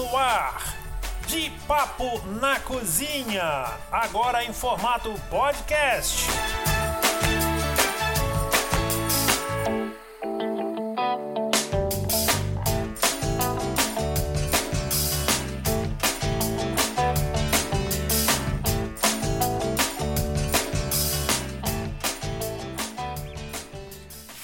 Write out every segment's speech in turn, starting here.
no ar. De Papo na Cozinha, agora em formato podcast.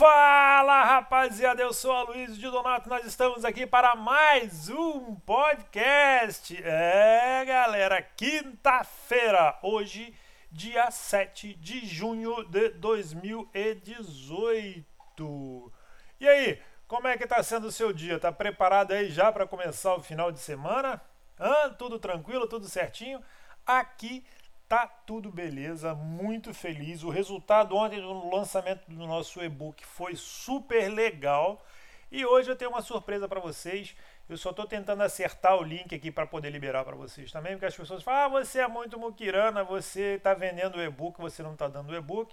Fala rapaziada, eu sou a Luiz de Donato, nós estamos aqui para mais um podcast. É galera, quinta-feira, hoje, dia 7 de junho de 2018. E aí, como é que tá sendo o seu dia? Tá preparado aí já para começar o final de semana? Hã? Tudo tranquilo, tudo certinho? Aqui Tá tudo beleza, muito feliz. O resultado ontem do lançamento do nosso e-book foi super legal. E hoje eu tenho uma surpresa para vocês. Eu só estou tentando acertar o link aqui para poder liberar para vocês também, porque as pessoas falam: ah, você é muito muquirana, você está vendendo o e-book, você não está dando o e-book.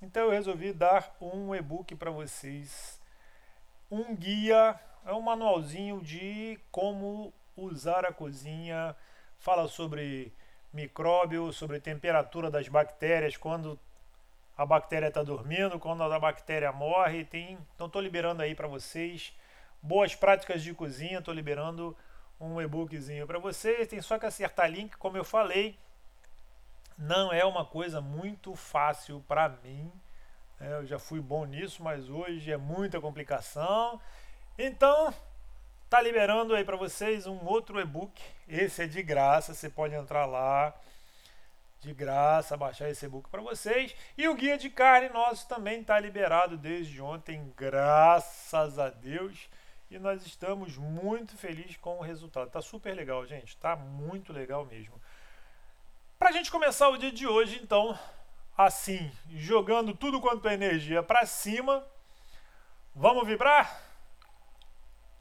Então eu resolvi dar um e-book para vocês, um guia, é um manualzinho de como usar a cozinha, fala sobre micróbio, sobre temperatura das bactérias, quando a bactéria está dormindo, quando a bactéria morre. Tem, então estou liberando aí para vocês boas práticas de cozinha. Estou liberando um e-bookzinho para vocês. Tem só que acertar link, como eu falei. Não é uma coisa muito fácil para mim. É, eu já fui bom nisso, mas hoje é muita complicação. Então, tá liberando aí para vocês um outro e-book. Esse é de graça, você pode entrar lá de graça, baixar esse e-book para vocês. E o guia de carne nosso também está liberado desde ontem, graças a Deus. E nós estamos muito felizes com o resultado. Tá super legal, gente. Tá muito legal mesmo. Para a gente começar o dia de hoje, então, assim, jogando tudo quanto é energia para cima. Vamos vibrar?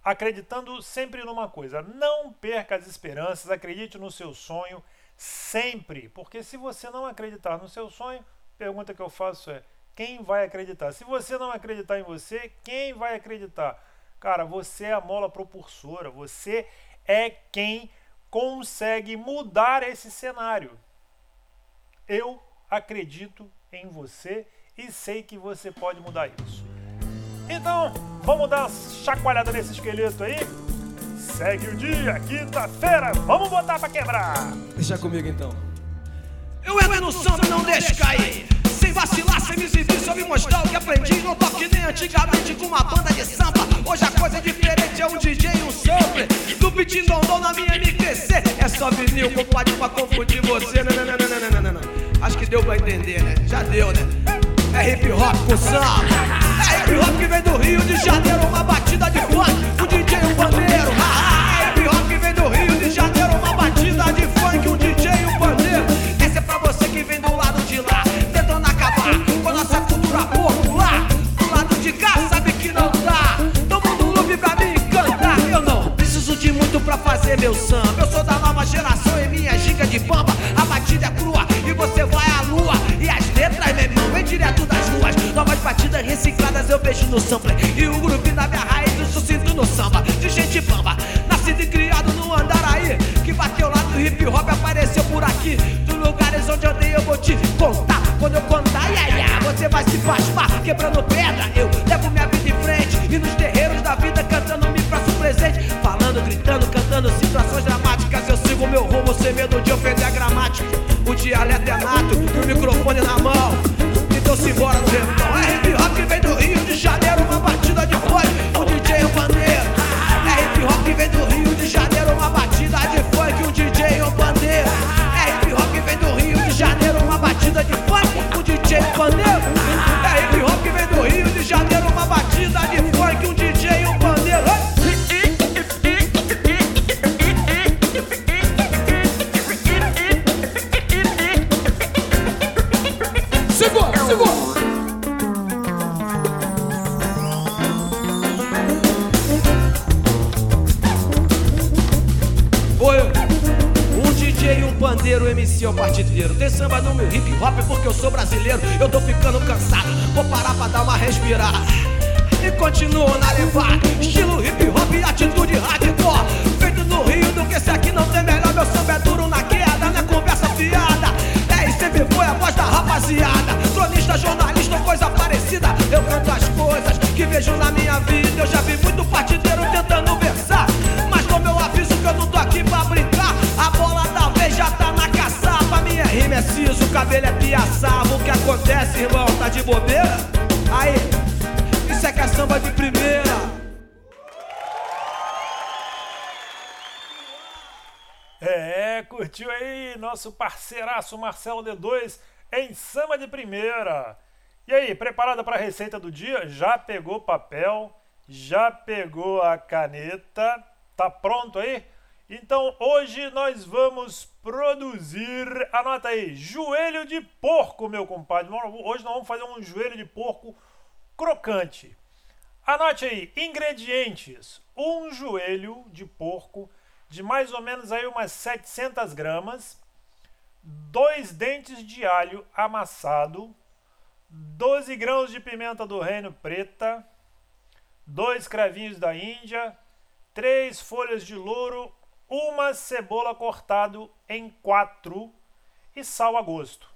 Acreditando sempre numa coisa: não perca as esperanças, acredite no seu sonho sempre, porque se você não acreditar no seu sonho, pergunta que eu faço é: quem vai acreditar? Se você não acreditar em você, quem vai acreditar? Cara, você é a mola propulsora, você é quem consegue mudar esse cenário. Eu acredito em você e sei que você pode mudar isso. Então, vamos dar uma chacoalhada nesse esqueleto aí? Segue o dia, quinta-feira, vamos botar pra quebrar! Deixa comigo então. Eu entro no samba, não deixo cair. Sem vacilar, sem me exibir, só me mostrar o que aprendi. Não toque nem antigamente com uma banda de samba. Hoje a coisa é diferente, é um DJ e um sampler. Do beat dondon na minha MPC. É só vinil, pode pra confundir você. Não, não, não, não, não, não, não. Acho que deu pra entender, né? Já deu, né? É hip hop com samba. É hip que vem do Rio de Janeiro, uma batida de funk, um DJ e um bandeiro. Recicladas eu ao partideiro. Tem samba no meu hip hop porque eu sou brasileiro. Eu tô ficando cansado, vou parar pra dar uma respirada. E continuo na levada, estilo hip hop e atitude hardcore. Bobeira? Aí, isso é é samba de primeira. É, curtiu aí nosso parceiraço Marcelo D2 em Samba de Primeira. E aí, preparada para a receita do dia? Já pegou papel? Já pegou a caneta? Tá pronto aí? Então hoje nós vamos produzir, anota aí, joelho de porco, meu compadre. Hoje nós vamos fazer um joelho de porco crocante. Anote aí, ingredientes: um joelho de porco de mais ou menos aí umas 700 gramas, dois dentes de alho amassado, 12 grãos de pimenta do reino preta, dois cravinhos da Índia, três folhas de louro, uma cebola cortado em quatro e sal a gosto.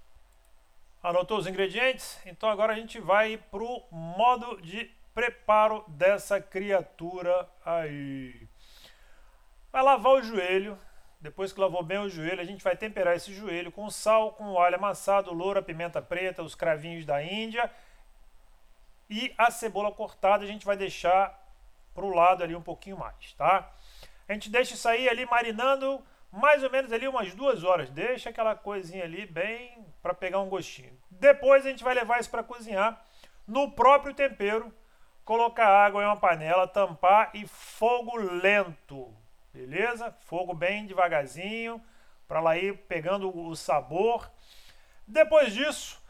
Anotou os ingredientes? Então agora a gente vai para o modo de preparo dessa criatura aí. Vai lavar o joelho. Depois que lavou bem o joelho, a gente vai temperar esse joelho com sal, com alho amassado, louro, pimenta preta, os cravinhos da Índia e a cebola cortada. A gente vai deixar para o lado ali um pouquinho mais, tá? A gente deixa isso aí ali marinando mais ou menos ali umas duas horas. Deixa aquela coisinha ali bem para pegar um gostinho. Depois a gente vai levar isso para cozinhar no próprio tempero. Colocar água em uma panela, tampar e fogo lento. Beleza? Fogo bem devagarzinho para lá ir pegando o sabor. Depois disso,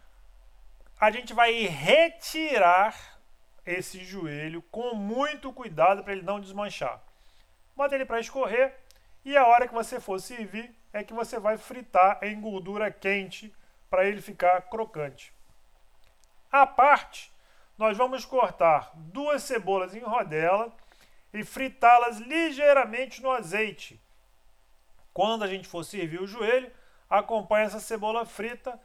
a gente vai retirar esse joelho com muito cuidado para ele não desmanchar. Bota ele para escorrer e a hora que você for servir é que você vai fritar em gordura quente para ele ficar crocante. À parte, nós vamos cortar duas cebolas em rodela e fritá-las ligeiramente no azeite. Quando a gente for servir o joelho, acompanha essa cebola frita.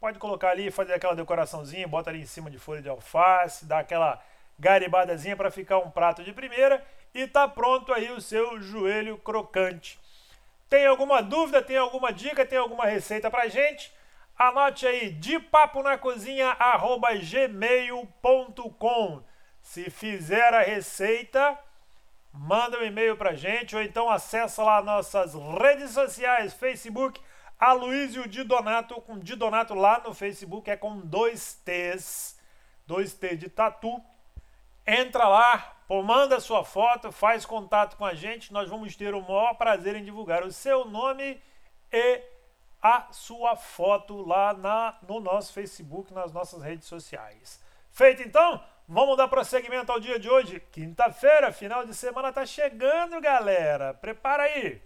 Pode colocar ali, fazer aquela decoraçãozinha, bota ali em cima de folha de alface, dá aquela garibadazinha para ficar um prato de primeira e tá pronto aí o seu joelho crocante. Tem alguma dúvida, tem alguma dica, tem alguma receita pra gente? Anote aí de papo na cozinha gmail.com. Se fizer a receita, manda um e-mail pra gente ou então acessa lá nossas redes sociais, Facebook, Aloysio Di Donato, com Di Donato lá no Facebook, é com dois T's, dois T de tatu. Entra lá, manda sua foto, faz contato com a gente, nós vamos ter o maior prazer em divulgar o seu nome e a sua foto lá na, no nosso Facebook, nas nossas redes sociais. Feito então? Vamos dar prosseguimento ao dia de hoje. Quinta-feira, final de semana tá chegando, galera. Prepara aí.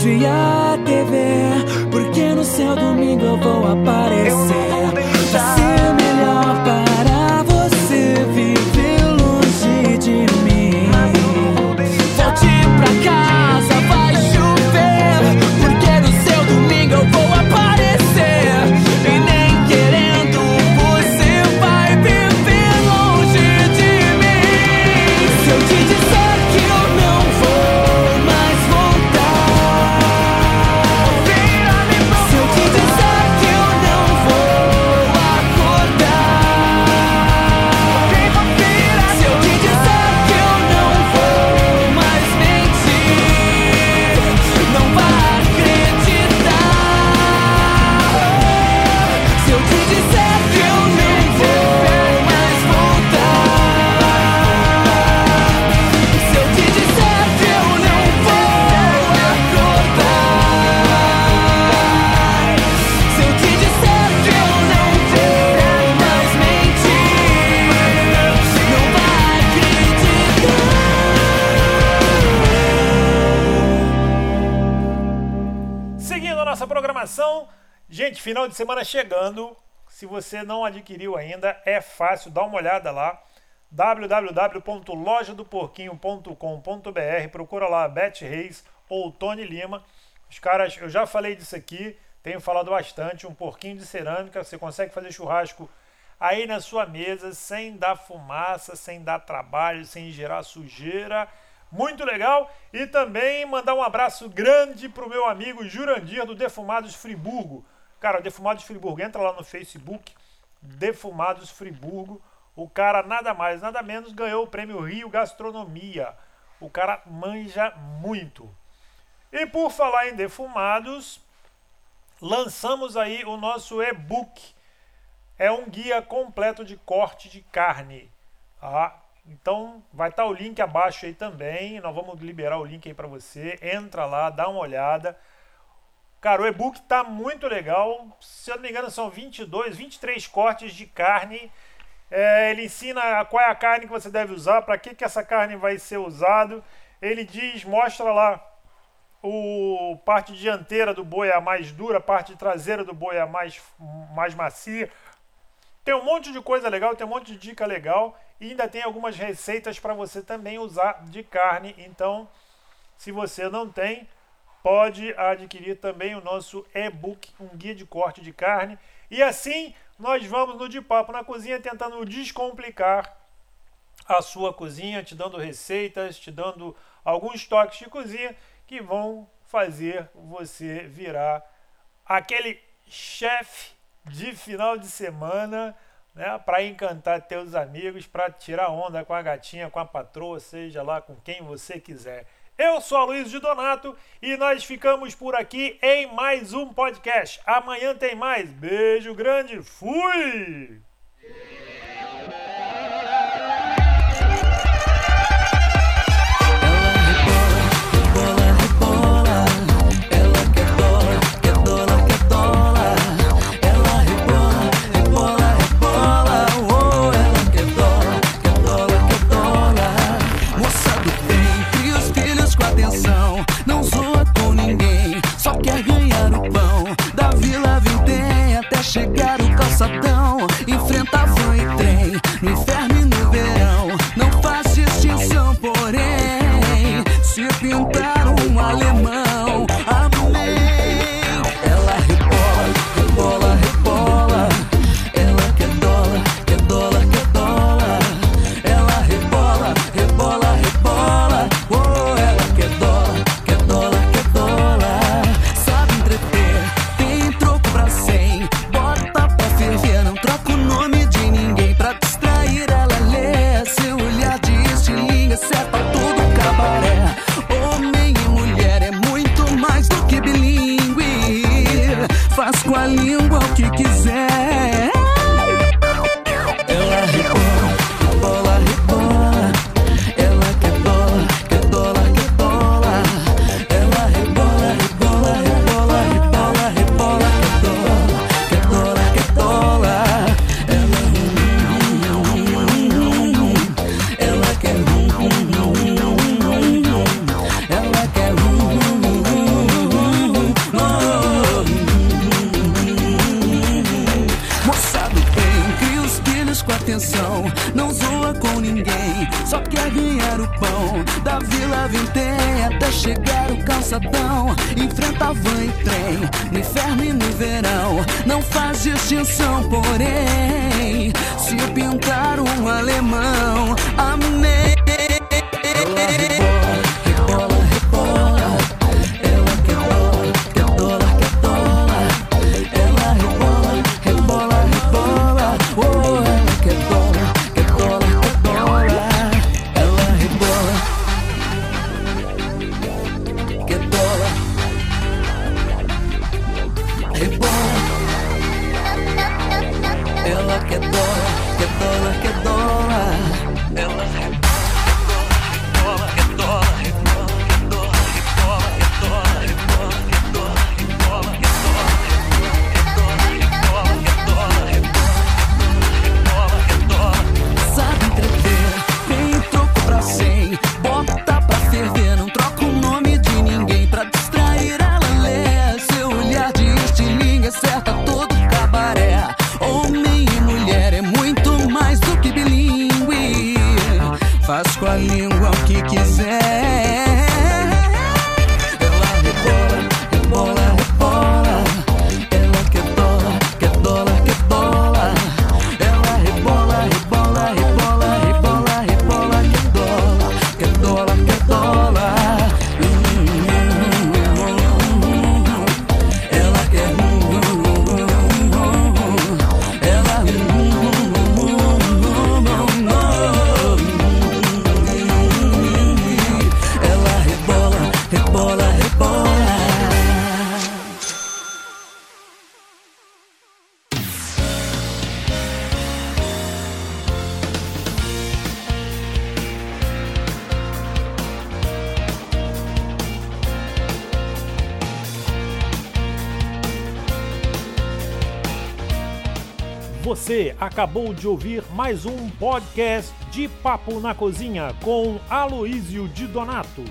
rádio e a TV. Porque no céu domingo eu vou aparecer. Gente, final de semana chegando. Se você não adquiriu ainda, é fácil, dá uma olhada lá. www.lojadoporquinho.com.br Procura lá Beth Reis ou Tony Lima. Os caras, eu já falei disso aqui, tenho falado bastante. Um porquinho de cerâmica, você consegue fazer churrasco aí na sua mesa sem dar fumaça, sem dar trabalho, sem gerar sujeira. Muito legal. E também mandar um abraço grande pro meu amigo Jurandir do Defumados Friburgo. Cara, Defumados Friburgo, entra lá no Facebook, Defumados Friburgo. O cara nada mais, nada menos ganhou o prêmio Rio Gastronomia. O cara manja muito. E por falar em defumados, lançamos aí o nosso e-book. É um guia completo de corte de carne. Tá? Então vai estar o link abaixo aí também. Nós vamos liberar o link aí para você. Entra lá, dá uma olhada. Cara, o e-book tá muito legal. Se eu não me engano, são 22, 23 cortes de carne. É, ele ensina qual é a carne que você deve usar, para que, que essa carne vai ser usado. Ele diz, mostra lá o parte dianteira do boi é a mais dura, a parte traseira do boi é a mais, mais macia. Tem um monte de coisa legal, tem um monte de dica legal e ainda tem algumas receitas para você também usar de carne. Então, se você não tem, pode adquirir também o nosso e-book, um guia de corte de carne. E assim nós vamos no De Papo na Cozinha tentando descomplicar a sua cozinha, te dando receitas, te dando alguns toques de cozinha que vão fazer você virar aquele chefe de final de semana, né, para encantar teus amigos, para tirar onda com a gatinha, com a patroa, seja lá com quem você quiser. Eu sou a Luiz de Donato e nós ficamos por aqui em mais um podcast. Amanhã tem mais. Beijo grande. Fui! Tá Vã e trem, no inferno e no verão, não faz distinção, porém, se pintar um alemão, amei. O que quiser. Você acabou de ouvir mais um podcast de Papo na Cozinha com Aloísio de Donato.